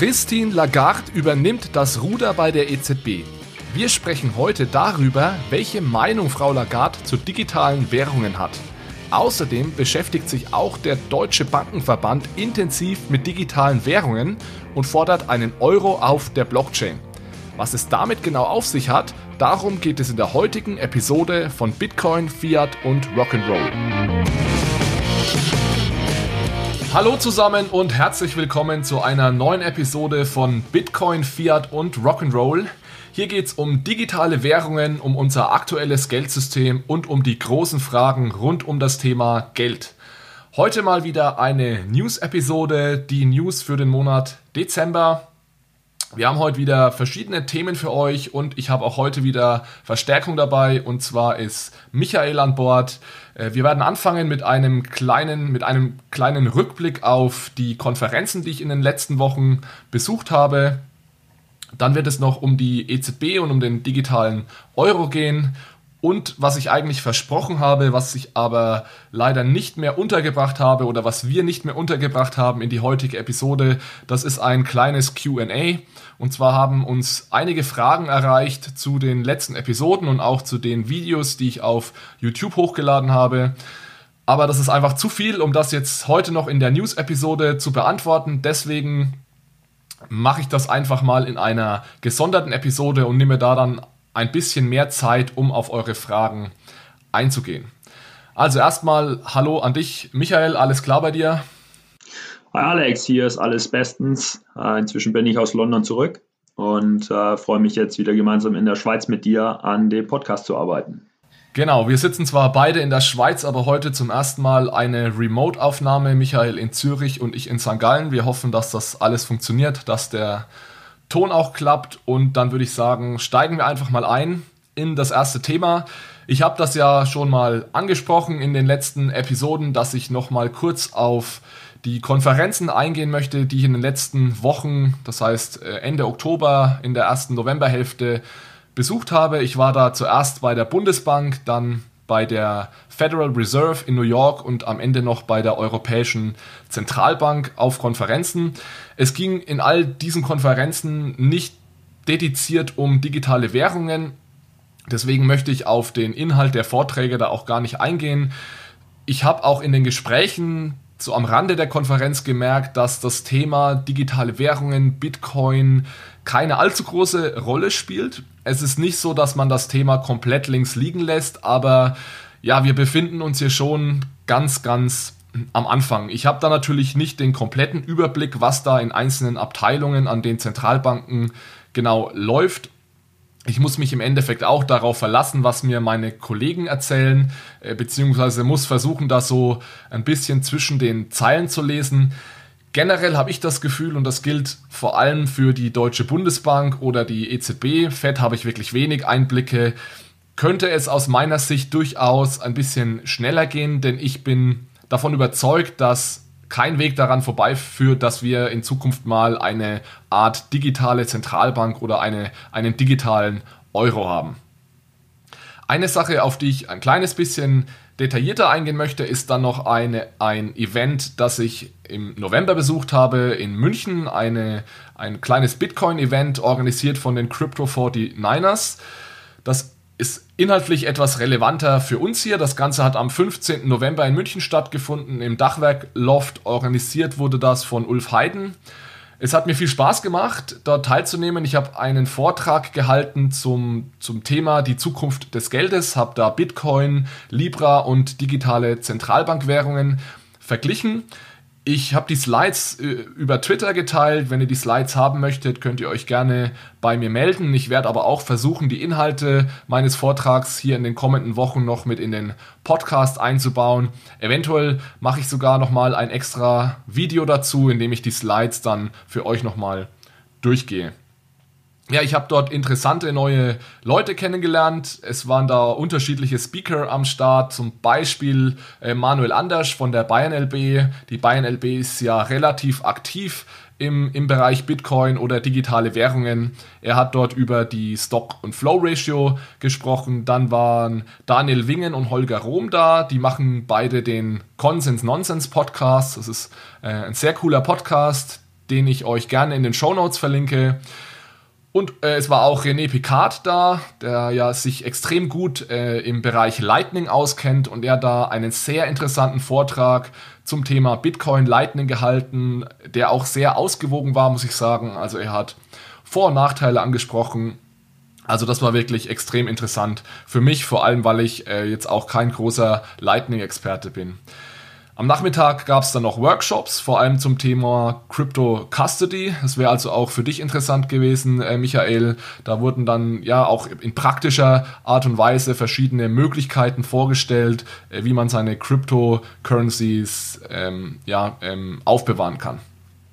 Christine Lagarde übernimmt das Ruder bei der EZB. Wir sprechen heute darüber, welche Meinung Frau Lagarde zu digitalen Währungen hat. Außerdem beschäftigt sich auch der Deutsche Bankenverband intensiv mit digitalen Währungen und fordert einen Euro auf der Blockchain. Was es damit genau auf sich hat, darum geht es in der heutigen Episode von Bitcoin, Fiat und Rock'n'Roll. Hallo zusammen und herzlich willkommen zu einer neuen Episode von Bitcoin, Fiat und Rock'n'Roll. Hier geht es um digitale Währungen, um unser aktuelles Geldsystem und um die großen Fragen rund um das Thema Geld. Heute mal wieder eine News-Episode, die News für den Monat Dezember. Wir haben heute wieder verschiedene Themen für euch und ich habe auch heute wieder Verstärkung dabei und zwar ist Michael an Bord. Äh, wir werden anfangen mit einem kleinen, mit einem kleinen Rückblick auf die Konferenzen, die ich in den letzten Wochen besucht habe. Dann wird es noch um die EZB und um den digitalen Euro gehen. Und was ich eigentlich versprochen habe, was ich aber leider nicht mehr untergebracht habe oder was wir nicht mehr untergebracht haben in die heutige Episode, das ist ein kleines QA. Und zwar haben uns einige Fragen erreicht zu den letzten Episoden und auch zu den Videos, die ich auf YouTube hochgeladen habe. Aber das ist einfach zu viel, um das jetzt heute noch in der News-Episode zu beantworten. Deswegen mache ich das einfach mal in einer gesonderten Episode und nehme da dann ein bisschen mehr Zeit, um auf eure Fragen einzugehen. Also erstmal Hallo an dich, Michael, alles klar bei dir? Hi Alex, hier ist alles bestens. Äh, inzwischen bin ich aus London zurück und äh, freue mich jetzt wieder gemeinsam in der Schweiz mit dir an dem Podcast zu arbeiten. Genau, wir sitzen zwar beide in der Schweiz, aber heute zum ersten Mal eine Remote-Aufnahme. Michael in Zürich und ich in St. Gallen. Wir hoffen, dass das alles funktioniert, dass der Ton auch klappt. Und dann würde ich sagen, steigen wir einfach mal ein in das erste Thema. Ich habe das ja schon mal angesprochen in den letzten Episoden, dass ich noch mal kurz auf die Konferenzen eingehen möchte, die ich in den letzten Wochen, das heißt äh, Ende Oktober, in der ersten Novemberhälfte besucht habe. Ich war da zuerst bei der Bundesbank, dann bei der Federal Reserve in New York und am Ende noch bei der Europäischen Zentralbank auf Konferenzen. Es ging in all diesen Konferenzen nicht dediziert um digitale Währungen. Deswegen möchte ich auf den Inhalt der Vorträge da auch gar nicht eingehen. Ich habe auch in den Gesprächen so am Rande der Konferenz gemerkt, dass das Thema digitale Währungen, Bitcoin keine allzu große Rolle spielt. Es ist nicht so, dass man das Thema komplett links liegen lässt, aber ja, wir befinden uns hier schon ganz, ganz am Anfang. Ich habe da natürlich nicht den kompletten Überblick, was da in einzelnen Abteilungen an den Zentralbanken genau läuft. Ich muss mich im Endeffekt auch darauf verlassen, was mir meine Kollegen erzählen, äh, beziehungsweise muss versuchen, da so ein bisschen zwischen den Zeilen zu lesen. Generell habe ich das Gefühl, und das gilt vor allem für die Deutsche Bundesbank oder die EZB, FED habe ich wirklich wenig Einblicke, könnte es aus meiner Sicht durchaus ein bisschen schneller gehen, denn ich bin davon überzeugt, dass kein Weg daran vorbeiführt, dass wir in Zukunft mal eine Art digitale Zentralbank oder eine, einen digitalen Euro haben. Eine Sache, auf die ich ein kleines bisschen detaillierter eingehen möchte, ist dann noch eine, ein Event, das ich im November besucht habe in München. Eine, ein kleines Bitcoin-Event organisiert von den Crypto 49ers. Das ist inhaltlich etwas relevanter für uns hier. Das Ganze hat am 15. November in München stattgefunden, im Dachwerk Loft. Organisiert wurde das von Ulf Heiden. Es hat mir viel Spaß gemacht, dort teilzunehmen. Ich habe einen Vortrag gehalten zum, zum Thema die Zukunft des Geldes, habe da Bitcoin, Libra und digitale Zentralbankwährungen verglichen. Ich habe die Slides äh, über Twitter geteilt. Wenn ihr die Slides haben möchtet, könnt ihr euch gerne bei mir melden. Ich werde aber auch versuchen, die Inhalte meines Vortrags hier in den kommenden Wochen noch mit in den Podcast einzubauen. Eventuell mache ich sogar noch mal ein extra Video dazu, in dem ich die Slides dann für euch noch mal durchgehe ja, ich habe dort interessante neue Leute kennengelernt. Es waren da unterschiedliche Speaker am Start, zum Beispiel äh, Manuel Anders von der Bayern LB. Die Bayern LB ist ja relativ aktiv im, im Bereich Bitcoin oder digitale Währungen. Er hat dort über die Stock- und Flow-Ratio gesprochen. Dann waren Daniel Wingen und Holger Rohm da. Die machen beide den Consens Nonsense Podcast. Das ist äh, ein sehr cooler Podcast den ich euch gerne in den Show Notes verlinke. Und äh, es war auch René Picard da, der ja sich extrem gut äh, im Bereich Lightning auskennt und er da einen sehr interessanten Vortrag zum Thema Bitcoin Lightning gehalten, der auch sehr ausgewogen war, muss ich sagen. Also er hat Vor- und Nachteile angesprochen. Also das war wirklich extrem interessant für mich, vor allem weil ich äh, jetzt auch kein großer Lightning-Experte bin. Am Nachmittag gab es dann noch Workshops, vor allem zum Thema Crypto Custody. Das wäre also auch für dich interessant gewesen, äh, Michael. Da wurden dann ja auch in praktischer Art und Weise verschiedene Möglichkeiten vorgestellt, äh, wie man seine Cryptocurrencies ähm, ja, ähm, aufbewahren kann.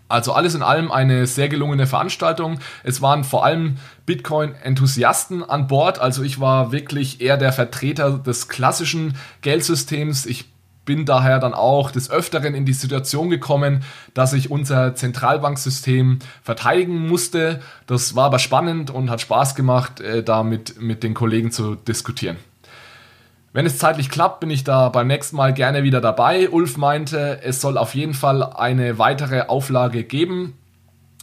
Also alles in allem eine sehr gelungene Veranstaltung. Es waren vor allem Bitcoin-Enthusiasten an Bord. Also ich war wirklich eher der Vertreter des klassischen Geldsystems. Ich bin daher dann auch des Öfteren in die Situation gekommen, dass ich unser Zentralbanksystem verteidigen musste. Das war aber spannend und hat Spaß gemacht, äh, da mit, den Kollegen zu diskutieren. Wenn es zeitlich klappt, bin ich da beim nächsten Mal gerne wieder dabei. Ulf meinte, es soll auf jeden Fall eine weitere Auflage geben.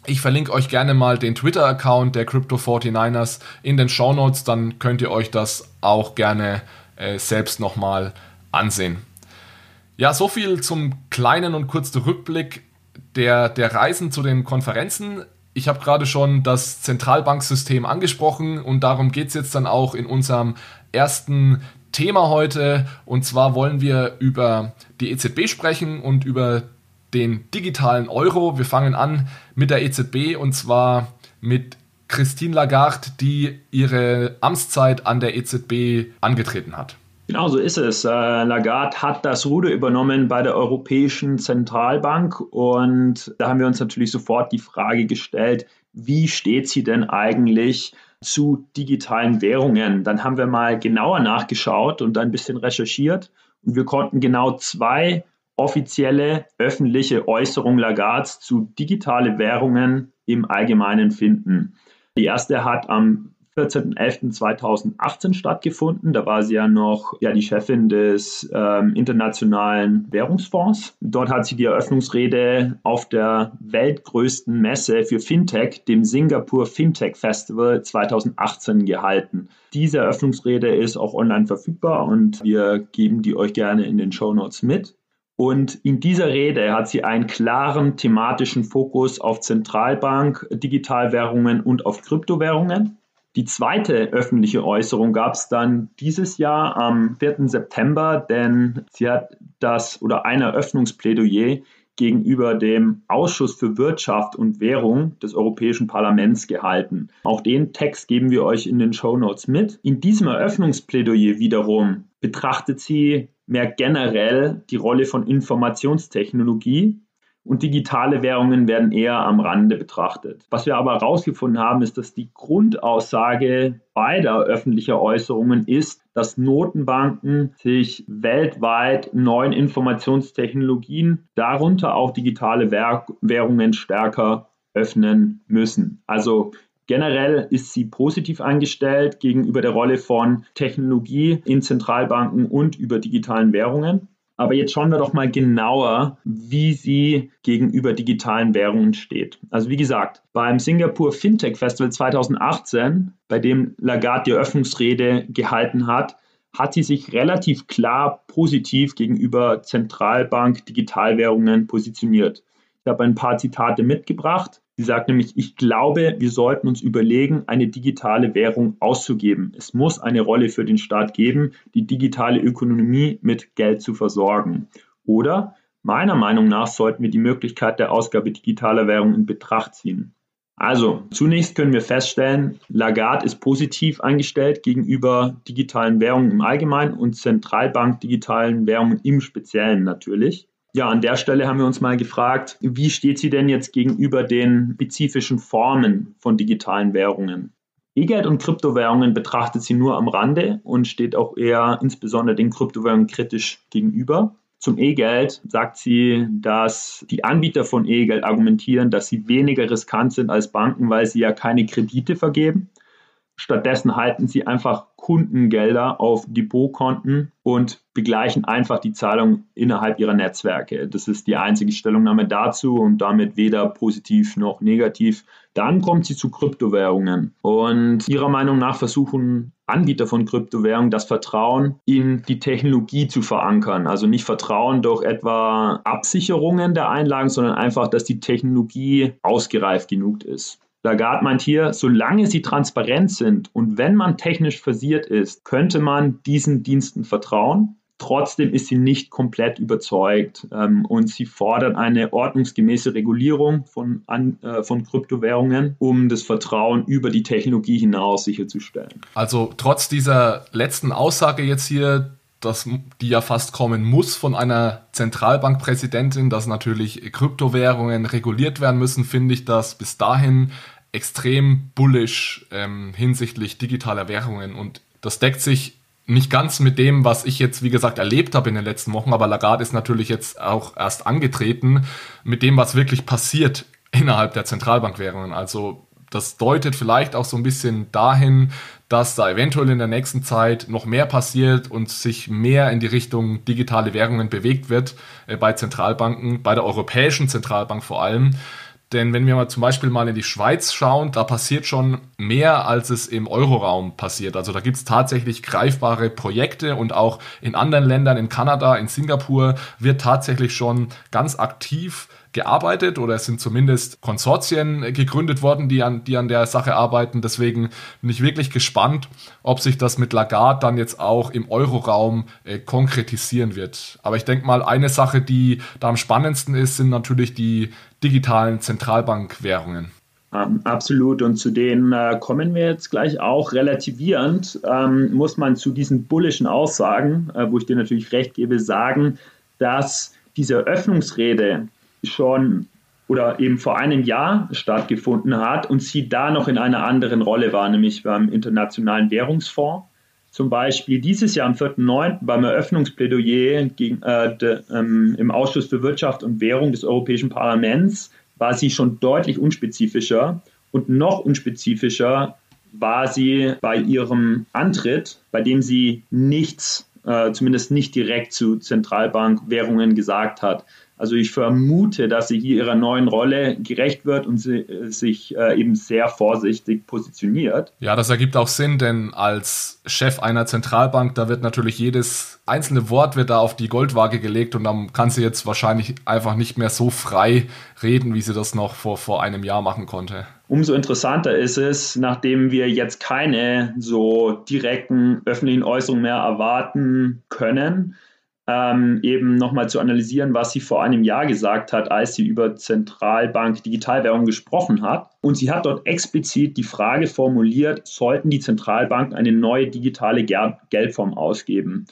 Ich verlinke euch gerne mal den Twitter-Account der Crypto 49ers in den Show Notes, dann könnt ihr euch das auch gerne äh, selbst nochmal ansehen. Ja, so viel zum kleinen und kurzen Rückblick der, der Reisen zu den Konferenzen. Ich habe gerade schon das Zentralbanksystem angesprochen und darum geht es jetzt dann auch in unserem ersten Thema heute. Und zwar wollen wir über die EZB sprechen und über den digitalen Euro. Wir fangen an mit der EZB und zwar mit Christine Lagarde, die ihre Amtszeit an der EZB angetreten hat. Genau so ist es. Äh, Lagarde hat das Ruder übernommen bei der Europäischen Zentralbank und da haben wir uns natürlich sofort die Frage gestellt, wie steht sie denn eigentlich zu digitalen Währungen? Dann haben wir mal genauer nachgeschaut und ein bisschen recherchiert und wir konnten genau zwei offizielle öffentliche Äußerungen Lagards zu digitale Währungen im Allgemeinen finden. Die erste hat am 14.11.2018 stattgefunden. Da war sie ja noch ja, die Chefin des ähm, Internationalen Währungsfonds. Dort hat sie die Eröffnungsrede auf der weltgrößten Messe für Fintech, dem Singapur Fintech Festival 2018 gehalten. Diese Eröffnungsrede ist auch online verfügbar und wir geben die euch gerne in den Show Notes mit. Und in dieser Rede hat sie einen klaren thematischen Fokus auf Zentralbank, Digitalwährungen und auf Kryptowährungen. Die zweite öffentliche Äußerung gab es dann dieses Jahr am 4. September, denn sie hat das oder ein Eröffnungsplädoyer gegenüber dem Ausschuss für Wirtschaft und Währung des Europäischen Parlaments gehalten. Auch den Text geben wir euch in den Show Notes mit. In diesem Eröffnungsplädoyer wiederum betrachtet sie mehr generell die Rolle von Informationstechnologie und digitale Währungen werden eher am Rande betrachtet. Was wir aber herausgefunden haben, ist, dass die Grundaussage beider öffentlicher Äußerungen ist, dass Notenbanken sich weltweit neuen Informationstechnologien, darunter auch digitale Währungen, stärker öffnen müssen. Also Generell ist sie positiv eingestellt gegenüber der Rolle von Technologie in Zentralbanken und über digitalen Währungen. Aber jetzt schauen wir doch mal genauer, wie sie gegenüber digitalen Währungen steht. Also wie gesagt, beim Singapur Fintech Festival 2018, bei dem Lagarde die Eröffnungsrede gehalten hat, hat sie sich relativ klar positiv gegenüber Zentralbank Digitalwährungen positioniert. Ich habe ein paar Zitate mitgebracht. Sie sagt nämlich, ich glaube, wir sollten uns überlegen, eine digitale Währung auszugeben. Es muss eine Rolle für den Staat geben, die digitale Ökonomie mit Geld zu versorgen. Oder meiner Meinung nach sollten wir die Möglichkeit der Ausgabe digitaler Währung in Betracht ziehen. Also, zunächst können wir feststellen, Lagarde ist positiv eingestellt gegenüber digitalen Währungen im Allgemeinen und Zentralbank digitalen Währungen im Speziellen natürlich. Ja, an der Stelle haben wir uns mal gefragt, wie steht sie denn jetzt gegenüber den spezifischen Formen von digitalen Währungen? E-Geld und Kryptowährungen betrachtet sie nur am Rande und steht auch eher insbesondere den Kryptowährungen kritisch gegenüber. Zum E-Geld sagt sie, dass die Anbieter von E-Geld argumentieren, dass sie weniger riskant sind als Banken, weil sie ja keine Kredite vergeben. Stattdessen halten sie einfach Kundengelder auf Depotkonten und begleichen einfach die Zahlung innerhalb ihrer Netzwerke. Das ist die einzige Stellungnahme dazu und damit weder positiv noch negativ. Dann kommt sie zu Kryptowährungen und ihrer Meinung nach versuchen Anbieter von Kryptowährungen das Vertrauen in die Technologie zu verankern. Also nicht Vertrauen durch etwa Absicherungen der Einlagen, sondern einfach, dass die Technologie ausgereift genug ist. Lagarde meint hier, solange sie transparent sind und wenn man technisch versiert ist, könnte man diesen Diensten vertrauen. Trotzdem ist sie nicht komplett überzeugt ähm, und sie fordert eine ordnungsgemäße Regulierung von, an, äh, von Kryptowährungen, um das Vertrauen über die Technologie hinaus sicherzustellen. Also trotz dieser letzten Aussage jetzt hier, dass die ja fast kommen muss von einer Zentralbankpräsidentin, dass natürlich Kryptowährungen reguliert werden müssen, finde ich das bis dahin extrem bullish ähm, hinsichtlich digitaler Währungen und das deckt sich nicht ganz mit dem, was ich jetzt, wie gesagt, erlebt habe in den letzten Wochen, aber Lagarde ist natürlich jetzt auch erst angetreten mit dem, was wirklich passiert innerhalb der Zentralbankwährungen. Also das deutet vielleicht auch so ein bisschen dahin, dass da eventuell in der nächsten Zeit noch mehr passiert und sich mehr in die Richtung digitale Währungen bewegt wird äh, bei Zentralbanken, bei der Europäischen Zentralbank vor allem. Denn wenn wir mal zum Beispiel mal in die Schweiz schauen, da passiert schon mehr, als es im Euroraum passiert. Also da gibt es tatsächlich greifbare Projekte und auch in anderen Ländern, in Kanada, in Singapur, wird tatsächlich schon ganz aktiv gearbeitet oder es sind zumindest Konsortien gegründet worden, die an, die an der Sache arbeiten. Deswegen bin ich wirklich gespannt, ob sich das mit Lagarde dann jetzt auch im Euroraum äh, konkretisieren wird. Aber ich denke mal, eine Sache, die da am spannendsten ist, sind natürlich die digitalen Zentralbankwährungen. Ähm, absolut. Und zu denen äh, kommen wir jetzt gleich auch. Relativierend ähm, muss man zu diesen bullischen Aussagen, äh, wo ich dir natürlich recht gebe, sagen, dass diese Öffnungsrede schon oder eben vor einem Jahr stattgefunden hat und sie da noch in einer anderen Rolle war, nämlich beim Internationalen Währungsfonds. Zum Beispiel dieses Jahr am 4.9. beim Eröffnungsplädoyer gegen, äh, de, ähm, im Ausschuss für Wirtschaft und Währung des Europäischen Parlaments war sie schon deutlich unspezifischer und noch unspezifischer war sie bei ihrem Antritt, bei dem sie nichts, äh, zumindest nicht direkt zu Zentralbankwährungen gesagt hat. Also ich vermute, dass sie hier ihrer neuen Rolle gerecht wird und sie, äh, sich äh, eben sehr vorsichtig positioniert. Ja, das ergibt auch Sinn, denn als Chef einer Zentralbank, da wird natürlich jedes einzelne Wort wird da auf die Goldwaage gelegt und dann kann sie jetzt wahrscheinlich einfach nicht mehr so frei reden, wie sie das noch vor, vor einem Jahr machen konnte. Umso interessanter ist es, nachdem wir jetzt keine so direkten öffentlichen Äußerungen mehr erwarten können, ähm, eben nochmal zu analysieren, was sie vor einem Jahr gesagt hat, als sie über Zentralbank Digitalwährung gesprochen hat. Und sie hat dort explizit die Frage formuliert, sollten die Zentralbanken eine neue digitale Geldform ausgeben?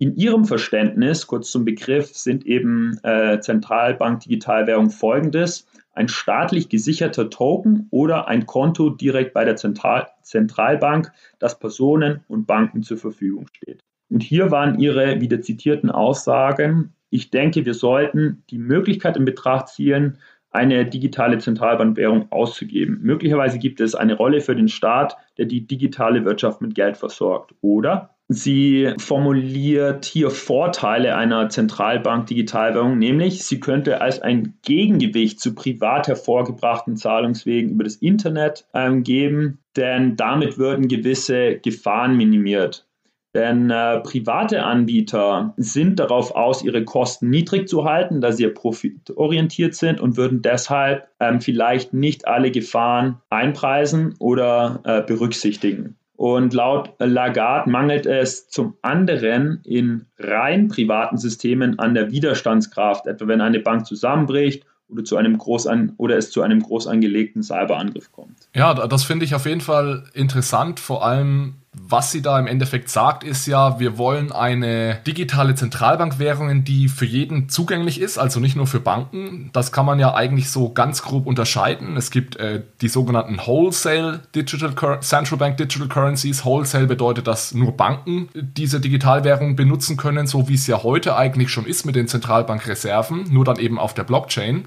In ihrem Verständnis, kurz zum Begriff, sind eben äh, Zentralbank Digitalwährung folgendes. Ein staatlich gesicherter Token oder ein Konto direkt bei der Zentral Zentralbank, das Personen und Banken zur Verfügung steht. Und hier waren Ihre wieder zitierten Aussagen, ich denke, wir sollten die Möglichkeit in Betracht ziehen, eine digitale Zentralbankwährung auszugeben. Möglicherweise gibt es eine Rolle für den Staat, der die digitale Wirtschaft mit Geld versorgt. Oder sie formuliert hier Vorteile einer Zentralbank-Digitalwährung, nämlich sie könnte als ein Gegengewicht zu privat hervorgebrachten Zahlungswegen über das Internet ähm, geben, denn damit würden gewisse Gefahren minimiert. Denn äh, private Anbieter sind darauf aus, ihre Kosten niedrig zu halten, da sie profitorientiert sind und würden deshalb ähm, vielleicht nicht alle Gefahren einpreisen oder äh, berücksichtigen. Und laut Lagarde mangelt es zum anderen in rein privaten Systemen an der Widerstandskraft, etwa wenn eine Bank zusammenbricht oder, zu einem groß an, oder es zu einem groß angelegten Cyberangriff kommt. Ja, das finde ich auf jeden Fall interessant, vor allem was sie da im Endeffekt sagt, ist ja, wir wollen eine digitale Zentralbankwährung, die für jeden zugänglich ist, also nicht nur für Banken. Das kann man ja eigentlich so ganz grob unterscheiden. Es gibt äh, die sogenannten Wholesale Digital Cur Central Bank Digital Currencies. Wholesale bedeutet, dass nur Banken diese Digitalwährung benutzen können, so wie es ja heute eigentlich schon ist mit den Zentralbankreserven, nur dann eben auf der Blockchain.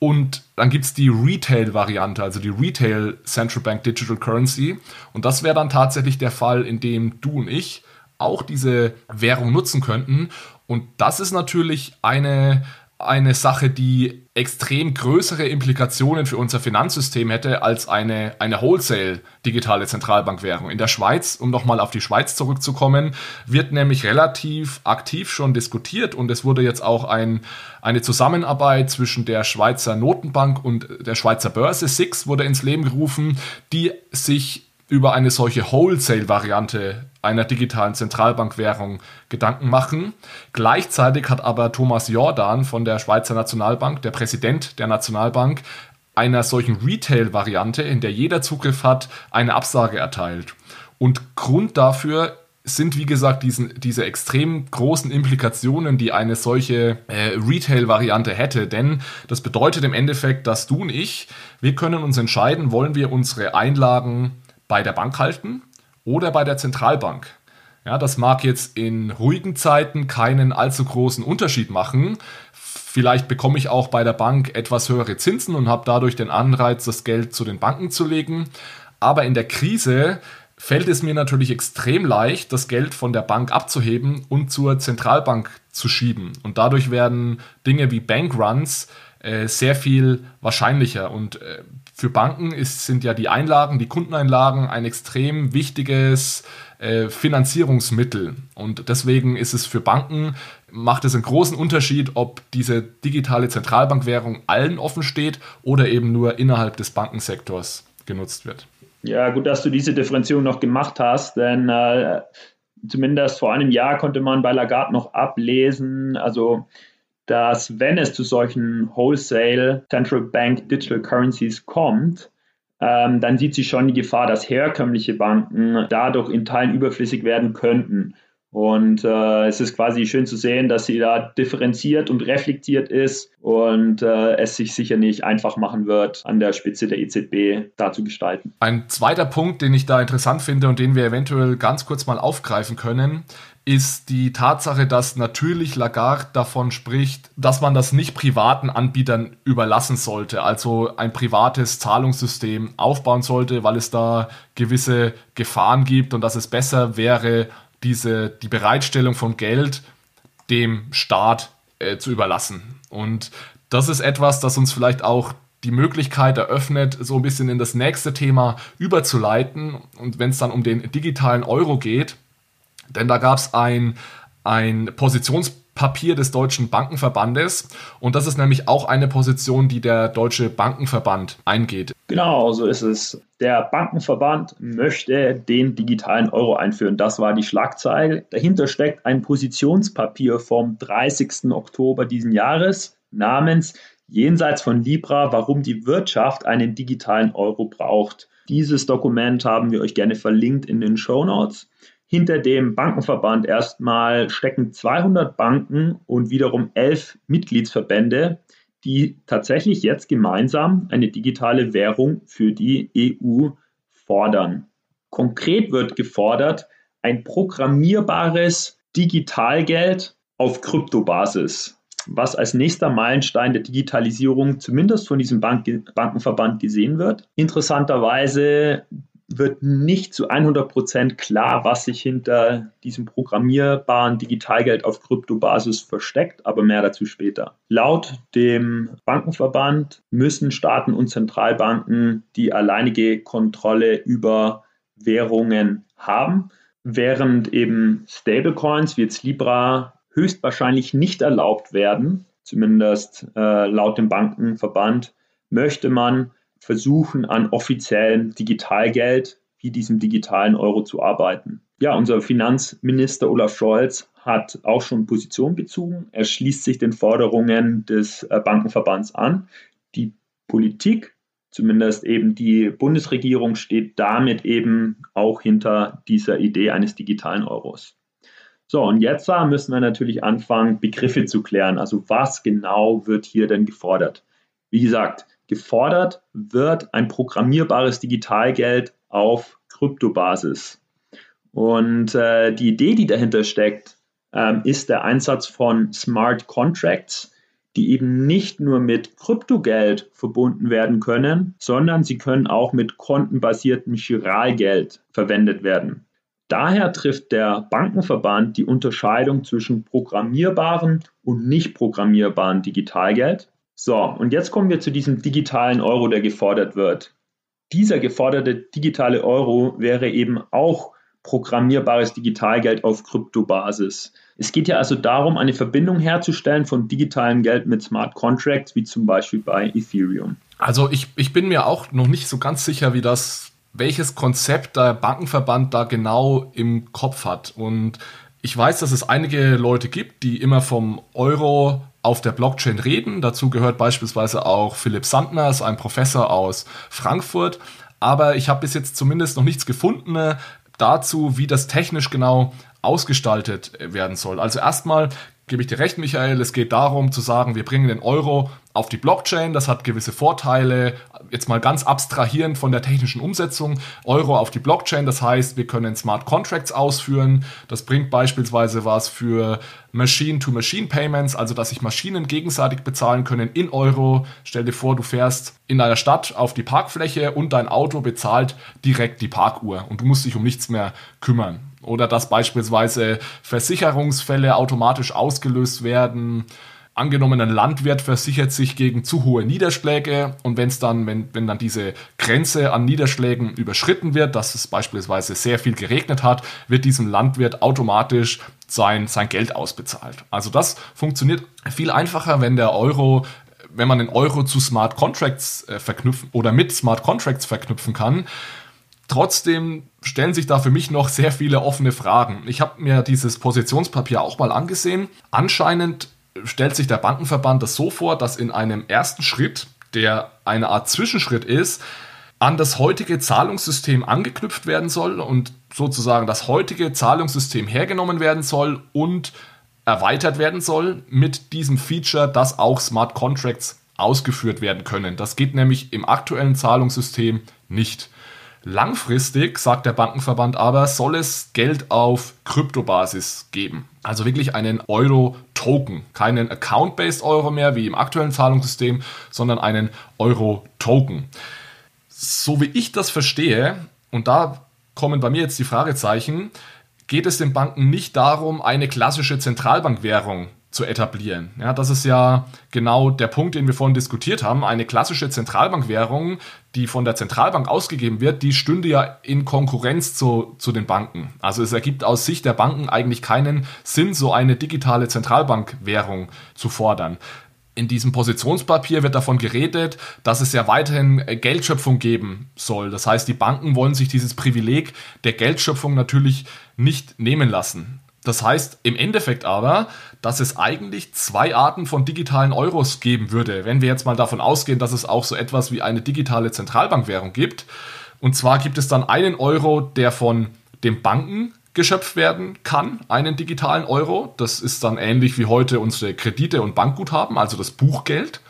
Und dann gibt es die Retail-Variante, also die Retail Central Bank Digital Currency. Und das wäre dann tatsächlich der Fall, in dem du und ich auch diese Währung nutzen könnten. Und das ist natürlich eine, eine Sache, die extrem größere Implikationen für unser Finanzsystem hätte als eine, eine Wholesale digitale Zentralbankwährung. In der Schweiz, um nochmal auf die Schweiz zurückzukommen, wird nämlich relativ aktiv schon diskutiert und es wurde jetzt auch ein, eine Zusammenarbeit zwischen der Schweizer Notenbank und der Schweizer Börse, SIX, wurde ins Leben gerufen, die sich über eine solche Wholesale-Variante einer digitalen Zentralbankwährung Gedanken machen. Gleichzeitig hat aber Thomas Jordan von der Schweizer Nationalbank, der Präsident der Nationalbank, einer solchen Retail-Variante, in der jeder Zugriff hat, eine Absage erteilt. Und Grund dafür sind, wie gesagt, diesen, diese extrem großen Implikationen, die eine solche äh, Retail-Variante hätte. Denn das bedeutet im Endeffekt, dass du und ich, wir können uns entscheiden, wollen wir unsere Einlagen bei der Bank halten oder bei der Zentralbank. Ja, das mag jetzt in ruhigen Zeiten keinen allzu großen Unterschied machen. Vielleicht bekomme ich auch bei der Bank etwas höhere Zinsen und habe dadurch den Anreiz, das Geld zu den Banken zu legen. Aber in der Krise fällt es mir natürlich extrem leicht, das Geld von der Bank abzuheben und zur Zentralbank zu schieben. Und dadurch werden Dinge wie Bankruns äh, sehr viel wahrscheinlicher. Und äh, für Banken ist, sind ja die Einlagen, die Kundeneinlagen ein extrem wichtiges äh, Finanzierungsmittel. Und deswegen ist es für Banken, macht es einen großen Unterschied, ob diese digitale Zentralbankwährung allen offen steht oder eben nur innerhalb des Bankensektors genutzt wird. Ja, gut, dass du diese Differenzierung noch gemacht hast, denn äh, zumindest vor einem Jahr konnte man bei Lagarde noch ablesen, also dass wenn es zu solchen Wholesale Central Bank Digital Currencies kommt, ähm, dann sieht sie schon die Gefahr, dass herkömmliche Banken dadurch in Teilen überflüssig werden könnten. Und äh, es ist quasi schön zu sehen, dass sie da differenziert und reflektiert ist und äh, es sich sicher nicht einfach machen wird, an der Spitze der EZB da zu gestalten. Ein zweiter Punkt, den ich da interessant finde und den wir eventuell ganz kurz mal aufgreifen können, ist die Tatsache, dass natürlich Lagarde davon spricht, dass man das nicht privaten Anbietern überlassen sollte, also ein privates Zahlungssystem aufbauen sollte, weil es da gewisse Gefahren gibt und dass es besser wäre, diese, die Bereitstellung von Geld dem Staat äh, zu überlassen. Und das ist etwas, das uns vielleicht auch die Möglichkeit eröffnet, so ein bisschen in das nächste Thema überzuleiten. Und wenn es dann um den digitalen Euro geht, denn da gab es ein, ein Positionspapier des Deutschen Bankenverbandes und das ist nämlich auch eine Position, die der Deutsche Bankenverband eingeht. Genau, so ist es. Der Bankenverband möchte den digitalen Euro einführen. Das war die Schlagzeile. Dahinter steckt ein Positionspapier vom 30. Oktober diesen Jahres namens Jenseits von Libra, warum die Wirtschaft einen digitalen Euro braucht. Dieses Dokument haben wir euch gerne verlinkt in den Show Notes. Hinter dem Bankenverband erstmal stecken 200 Banken und wiederum elf Mitgliedsverbände, die tatsächlich jetzt gemeinsam eine digitale Währung für die EU fordern. Konkret wird gefordert ein programmierbares Digitalgeld auf Kryptobasis, was als nächster Meilenstein der Digitalisierung zumindest von diesem Bank Bankenverband gesehen wird. Interessanterweise wird nicht zu 100 Prozent klar, was sich hinter diesem programmierbaren Digitalgeld auf Kryptobasis versteckt, aber mehr dazu später. Laut dem Bankenverband müssen Staaten und Zentralbanken die alleinige Kontrolle über Währungen haben, während eben Stablecoins wie jetzt Libra höchstwahrscheinlich nicht erlaubt werden, zumindest äh, laut dem Bankenverband, möchte man versuchen, an offiziellem Digitalgeld wie diesem digitalen Euro zu arbeiten. Ja, unser Finanzminister Olaf Scholz hat auch schon Position bezogen. Er schließt sich den Forderungen des äh, Bankenverbands an. Die Politik, zumindest eben die Bundesregierung, steht damit eben auch hinter dieser Idee eines digitalen Euros. So, und jetzt müssen wir natürlich anfangen, Begriffe zu klären. Also was genau wird hier denn gefordert? Wie gesagt, Gefordert wird ein programmierbares Digitalgeld auf Kryptobasis. Und äh, die Idee, die dahinter steckt, ähm, ist der Einsatz von Smart Contracts, die eben nicht nur mit Kryptogeld verbunden werden können, sondern sie können auch mit kontenbasiertem Chiralgeld verwendet werden. Daher trifft der Bankenverband die Unterscheidung zwischen programmierbaren und nicht programmierbaren Digitalgeld. So, und jetzt kommen wir zu diesem digitalen Euro, der gefordert wird. Dieser geforderte digitale Euro wäre eben auch programmierbares Digitalgeld auf Kryptobasis. Es geht ja also darum, eine Verbindung herzustellen von digitalem Geld mit Smart Contracts, wie zum Beispiel bei Ethereum. Also ich, ich bin mir auch noch nicht so ganz sicher, wie das, welches Konzept der Bankenverband da genau im Kopf hat. Und ich weiß, dass es einige Leute gibt, die immer vom Euro auf der Blockchain reden. Dazu gehört beispielsweise auch Philipp Sandner, ist ein Professor aus Frankfurt. Aber ich habe bis jetzt zumindest noch nichts gefunden äh, dazu, wie das technisch genau ausgestaltet werden soll. Also erstmal gebe ich dir recht, Michael, es geht darum zu sagen, wir bringen den Euro auf die Blockchain, das hat gewisse Vorteile, jetzt mal ganz abstrahierend von der technischen Umsetzung, Euro auf die Blockchain, das heißt, wir können Smart Contracts ausführen, das bringt beispielsweise was für Machine-to-Machine-Payments, also dass sich Maschinen gegenseitig bezahlen können in Euro. Stell dir vor, du fährst in deiner Stadt auf die Parkfläche und dein Auto bezahlt direkt die Parkuhr und du musst dich um nichts mehr kümmern. Oder dass beispielsweise Versicherungsfälle automatisch ausgelöst werden. Angenommen, ein Landwirt versichert sich gegen zu hohe Niederschläge und wenn es dann, wenn, wenn dann diese Grenze an Niederschlägen überschritten wird, dass es beispielsweise sehr viel geregnet hat, wird diesem Landwirt automatisch sein, sein Geld ausbezahlt. Also das funktioniert viel einfacher, wenn der Euro wenn man den Euro zu Smart Contracts äh, verknüpfen oder mit Smart Contracts verknüpfen kann, Trotzdem stellen sich da für mich noch sehr viele offene Fragen. Ich habe mir dieses Positionspapier auch mal angesehen. Anscheinend stellt sich der Bankenverband das so vor, dass in einem ersten Schritt, der eine Art Zwischenschritt ist, an das heutige Zahlungssystem angeknüpft werden soll und sozusagen das heutige Zahlungssystem hergenommen werden soll und erweitert werden soll mit diesem Feature, dass auch Smart Contracts ausgeführt werden können. Das geht nämlich im aktuellen Zahlungssystem nicht. Langfristig, sagt der Bankenverband aber, soll es Geld auf Kryptobasis geben. Also wirklich einen Euro-Token. Keinen Account-Based Euro mehr wie im aktuellen Zahlungssystem, sondern einen Euro-Token. So wie ich das verstehe, und da kommen bei mir jetzt die Fragezeichen, geht es den Banken nicht darum, eine klassische Zentralbankwährung zu etablieren. Ja, das ist ja genau der Punkt, den wir vorhin diskutiert haben. Eine klassische Zentralbankwährung, die von der Zentralbank ausgegeben wird, die stünde ja in Konkurrenz zu, zu den Banken. Also es ergibt aus Sicht der Banken eigentlich keinen Sinn, so eine digitale Zentralbankwährung zu fordern. In diesem Positionspapier wird davon geredet, dass es ja weiterhin Geldschöpfung geben soll. Das heißt, die Banken wollen sich dieses Privileg der Geldschöpfung natürlich nicht nehmen lassen. Das heißt im Endeffekt aber, dass es eigentlich zwei Arten von digitalen Euros geben würde, wenn wir jetzt mal davon ausgehen, dass es auch so etwas wie eine digitale Zentralbankwährung gibt. Und zwar gibt es dann einen Euro, der von den Banken geschöpft werden kann, einen digitalen Euro. Das ist dann ähnlich wie heute unsere Kredite und Bankguthaben, also das Buchgeld.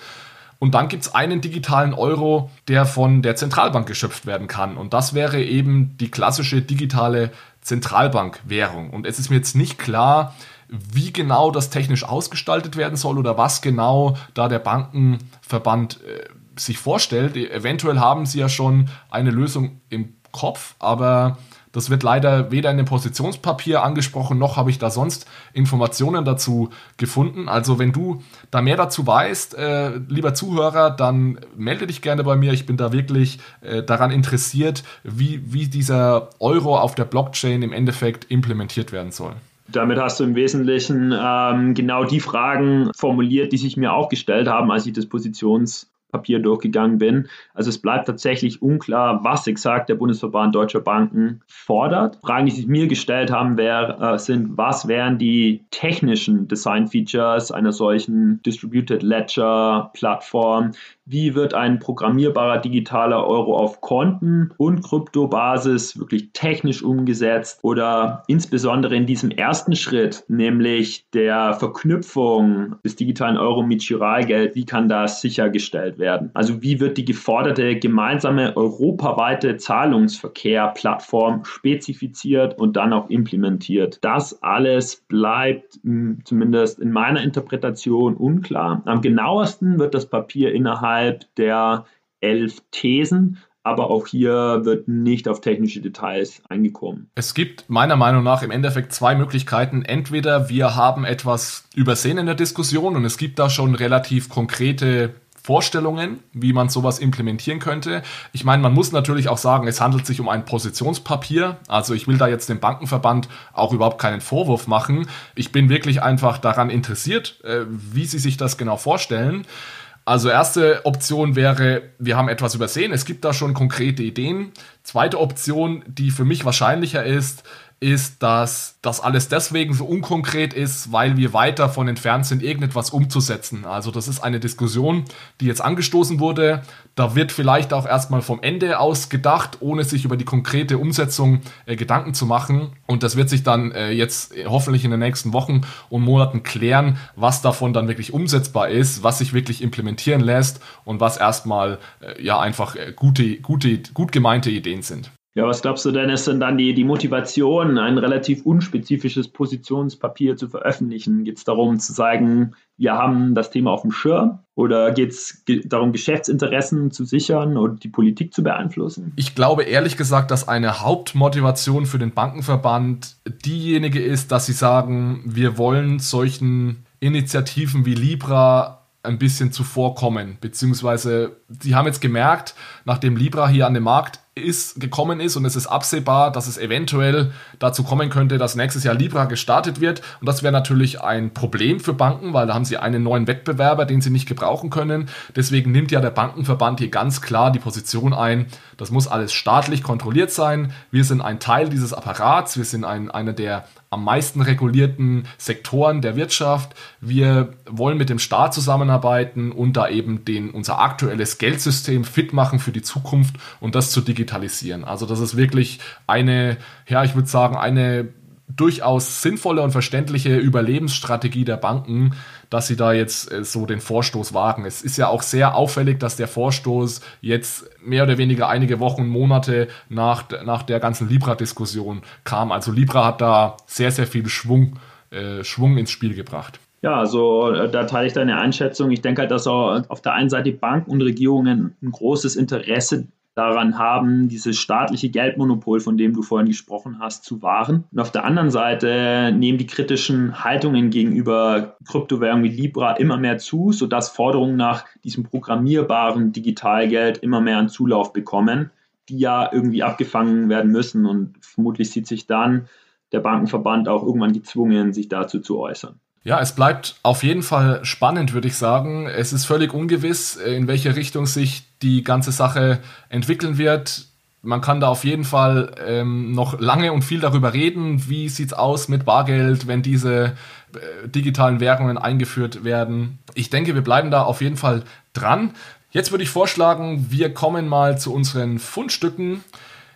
Und dann gibt es einen digitalen Euro, der von der Zentralbank geschöpft werden kann. Und das wäre eben die klassische digitale Zentralbankwährung. Und es ist mir jetzt nicht klar, wie genau das technisch ausgestaltet werden soll oder was genau da der Bankenverband äh, sich vorstellt. Eventuell haben sie ja schon eine Lösung im Kopf, aber das wird leider weder in dem Positionspapier angesprochen, noch habe ich da sonst Informationen dazu gefunden. Also wenn du da mehr dazu weißt, äh, lieber Zuhörer, dann melde dich gerne bei mir. Ich bin da wirklich äh, daran interessiert, wie, wie dieser Euro auf der Blockchain im Endeffekt implementiert werden soll. Damit hast du im Wesentlichen ähm, genau die Fragen formuliert, die sich mir auch gestellt haben, als ich das Positions Papier durchgegangen bin. Also es bleibt tatsächlich unklar, was exakt der Bundesverband Deutscher Banken fordert. Fragen, die sich mir gestellt haben, wär, äh, sind, was wären die technischen Design Features einer solchen Distributed Ledger Plattform? Wie wird ein programmierbarer digitaler Euro auf Konten und Kryptobasis wirklich technisch umgesetzt oder insbesondere in diesem ersten Schritt, nämlich der Verknüpfung des digitalen Euro mit Giralgeld, wie kann das sichergestellt werden? Also wie wird die geforderte gemeinsame europaweite Zahlungsverkehr-Plattform spezifiziert und dann auch implementiert? Das alles bleibt zumindest in meiner Interpretation unklar. Am genauesten wird das Papier innerhalb der elf Thesen aber auch hier wird nicht auf technische Details eingekommen. Es gibt meiner Meinung nach im Endeffekt zwei Möglichkeiten. Entweder wir haben etwas übersehen in der Diskussion und es gibt da schon relativ konkrete Vorstellungen, wie man sowas implementieren könnte. Ich meine, man muss natürlich auch sagen, es handelt sich um ein Positionspapier. Also ich will da jetzt dem Bankenverband auch überhaupt keinen Vorwurf machen. Ich bin wirklich einfach daran interessiert, äh, wie sie sich das genau vorstellen. Also erste Option wäre, wir haben etwas übersehen. Es gibt da schon konkrete Ideen. Zweite Option, die für mich wahrscheinlicher ist, ist, dass das alles deswegen so unkonkret ist, weil wir weit davon entfernt sind, irgendetwas umzusetzen. Also das ist eine Diskussion, die jetzt angestoßen wurde. Da wird vielleicht auch erstmal vom Ende aus gedacht, ohne sich über die konkrete Umsetzung äh, Gedanken zu machen. Und das wird sich dann äh, jetzt hoffentlich in den nächsten Wochen und Monaten klären, was davon dann wirklich umsetzbar ist, was sich wirklich implementieren lässt und was erstmal äh, ja einfach äh, gute, gute, gut gemeinte Ideen sind. Ja, was glaubst du denn, ist denn dann die, die Motivation, ein relativ unspezifisches Positionspapier zu veröffentlichen? Geht es darum zu sagen, wir haben das Thema auf dem Schirm? Oder geht es darum, Geschäftsinteressen zu sichern und die Politik zu beeinflussen? Ich glaube ehrlich gesagt, dass eine Hauptmotivation für den Bankenverband diejenige ist, dass sie sagen, wir wollen solchen Initiativen wie Libra ein bisschen zuvorkommen, beziehungsweise sie haben jetzt gemerkt, nachdem Libra hier an den Markt ist, gekommen ist und es ist absehbar, dass es eventuell dazu kommen könnte, dass nächstes Jahr Libra gestartet wird. Und das wäre natürlich ein Problem für Banken, weil da haben sie einen neuen Wettbewerber, den sie nicht gebrauchen können. Deswegen nimmt ja der Bankenverband hier ganz klar die Position ein, das muss alles staatlich kontrolliert sein. Wir sind ein Teil dieses Apparats, wir sind ein, einer der am meisten regulierten Sektoren der Wirtschaft. Wir wollen mit dem Staat zusammenarbeiten und da eben den, unser aktuelles Geldsystem fit machen für die Zukunft und das zu digitalisieren. Also das ist wirklich eine, ja, ich würde sagen, eine durchaus sinnvolle und verständliche Überlebensstrategie der Banken, dass sie da jetzt äh, so den Vorstoß wagen. Es ist ja auch sehr auffällig, dass der Vorstoß jetzt mehr oder weniger einige Wochen, Monate nach, nach der ganzen Libra-Diskussion kam. Also Libra hat da sehr, sehr viel Schwung, äh, Schwung ins Spiel gebracht. Ja, also äh, da teile ich deine Einschätzung. Ich denke halt, dass auf der einen Seite Banken und Regierungen ein großes Interesse daran haben, dieses staatliche Geldmonopol, von dem du vorhin gesprochen hast, zu wahren. Und auf der anderen Seite nehmen die kritischen Haltungen gegenüber Kryptowährungen wie Libra immer mehr zu, sodass Forderungen nach diesem programmierbaren Digitalgeld immer mehr an Zulauf bekommen, die ja irgendwie abgefangen werden müssen. Und vermutlich sieht sich dann der Bankenverband auch irgendwann gezwungen, sich dazu zu äußern. Ja, es bleibt auf jeden Fall spannend, würde ich sagen. Es ist völlig ungewiss, in welche Richtung sich die ganze Sache entwickeln wird. Man kann da auf jeden Fall ähm, noch lange und viel darüber reden. Wie sieht es aus mit Bargeld, wenn diese äh, digitalen Währungen eingeführt werden? Ich denke, wir bleiben da auf jeden Fall dran. Jetzt würde ich vorschlagen, wir kommen mal zu unseren Fundstücken.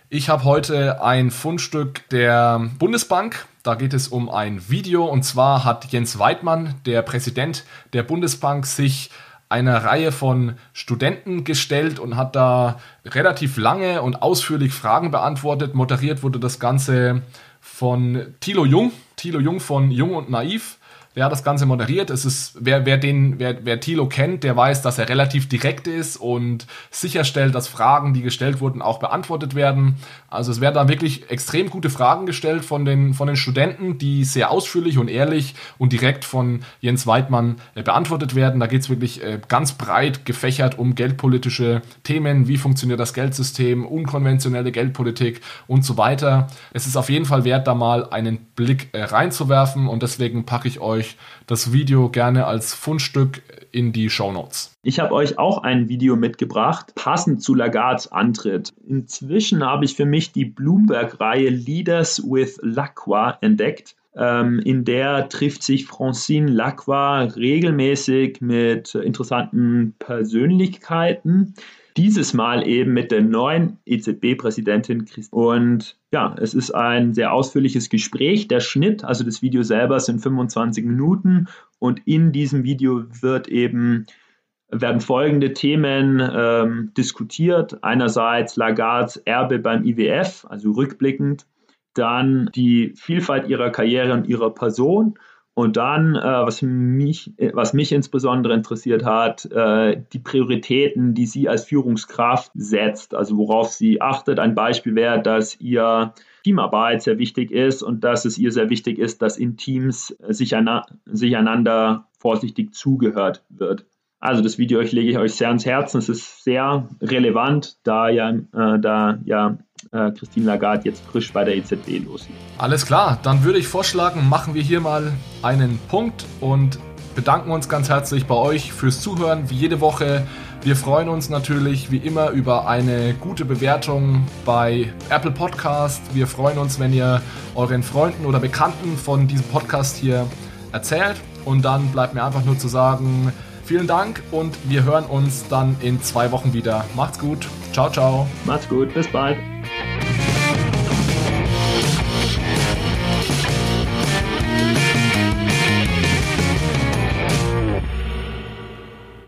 Ich habe heute ein Fundstück der Bundesbank. Da geht es um ein Video und zwar hat Jens Weidmann, der Präsident der Bundesbank, sich einer Reihe von Studenten gestellt und hat da relativ lange und ausführlich Fragen beantwortet. Moderiert wurde das Ganze von Thilo Jung, Thilo Jung von Jung und Naiv. Der hat das Ganze moderiert. Es ist, wer, wer den, wer, wer Thilo kennt, der weiß, dass er relativ direkt ist und sicherstellt, dass Fragen, die gestellt wurden, auch beantwortet werden. Also es werden da wirklich extrem gute Fragen gestellt von den, von den Studenten, die sehr ausführlich und ehrlich und direkt von Jens Weidmann äh, beantwortet werden. Da geht es wirklich äh, ganz breit gefächert um geldpolitische Themen. Wie funktioniert das Geldsystem, unkonventionelle Geldpolitik und so weiter. Es ist auf jeden Fall wert, da mal einen Blick äh, reinzuwerfen und deswegen packe ich euch euch das Video gerne als Fundstück in die Show Notes. Ich habe euch auch ein Video mitgebracht, passend zu Lagards Antritt. Inzwischen habe ich für mich die Bloomberg-Reihe Leaders with Lacqua entdeckt. Ähm, in der trifft sich Francine Lacroix regelmäßig mit interessanten Persönlichkeiten. Dieses Mal eben mit der neuen EZB-Präsidentin Und ja, es ist ein sehr ausführliches Gespräch. Der Schnitt, also das Video selber, sind 25 Minuten. Und in diesem Video wird eben werden folgende Themen ähm, diskutiert. Einerseits Lagards Erbe beim IWF, also rückblickend, dann die Vielfalt ihrer Karriere und ihrer Person und dann, äh, was, mich, was mich insbesondere interessiert hat, äh, die Prioritäten, die sie als Führungskraft setzt, also worauf sie achtet. Ein Beispiel wäre, dass ihr Teamarbeit sehr wichtig ist und dass es ihr sehr wichtig ist, dass in Teams sich, sich einander vorsichtig zugehört wird. Also das Video ich lege ich euch sehr ans Herzen. Es ist sehr relevant, da ja, äh, da ja äh, Christine Lagarde jetzt frisch bei der EZB loslegt. Alles klar, dann würde ich vorschlagen, machen wir hier mal einen Punkt und bedanken uns ganz herzlich bei euch fürs Zuhören, wie jede Woche. Wir freuen uns natürlich wie immer über eine gute Bewertung bei Apple Podcast. Wir freuen uns, wenn ihr euren Freunden oder Bekannten von diesem Podcast hier erzählt. Und dann bleibt mir einfach nur zu sagen, Vielen Dank und wir hören uns dann in zwei Wochen wieder. Macht's gut. Ciao, ciao. Macht's gut. Bis bald.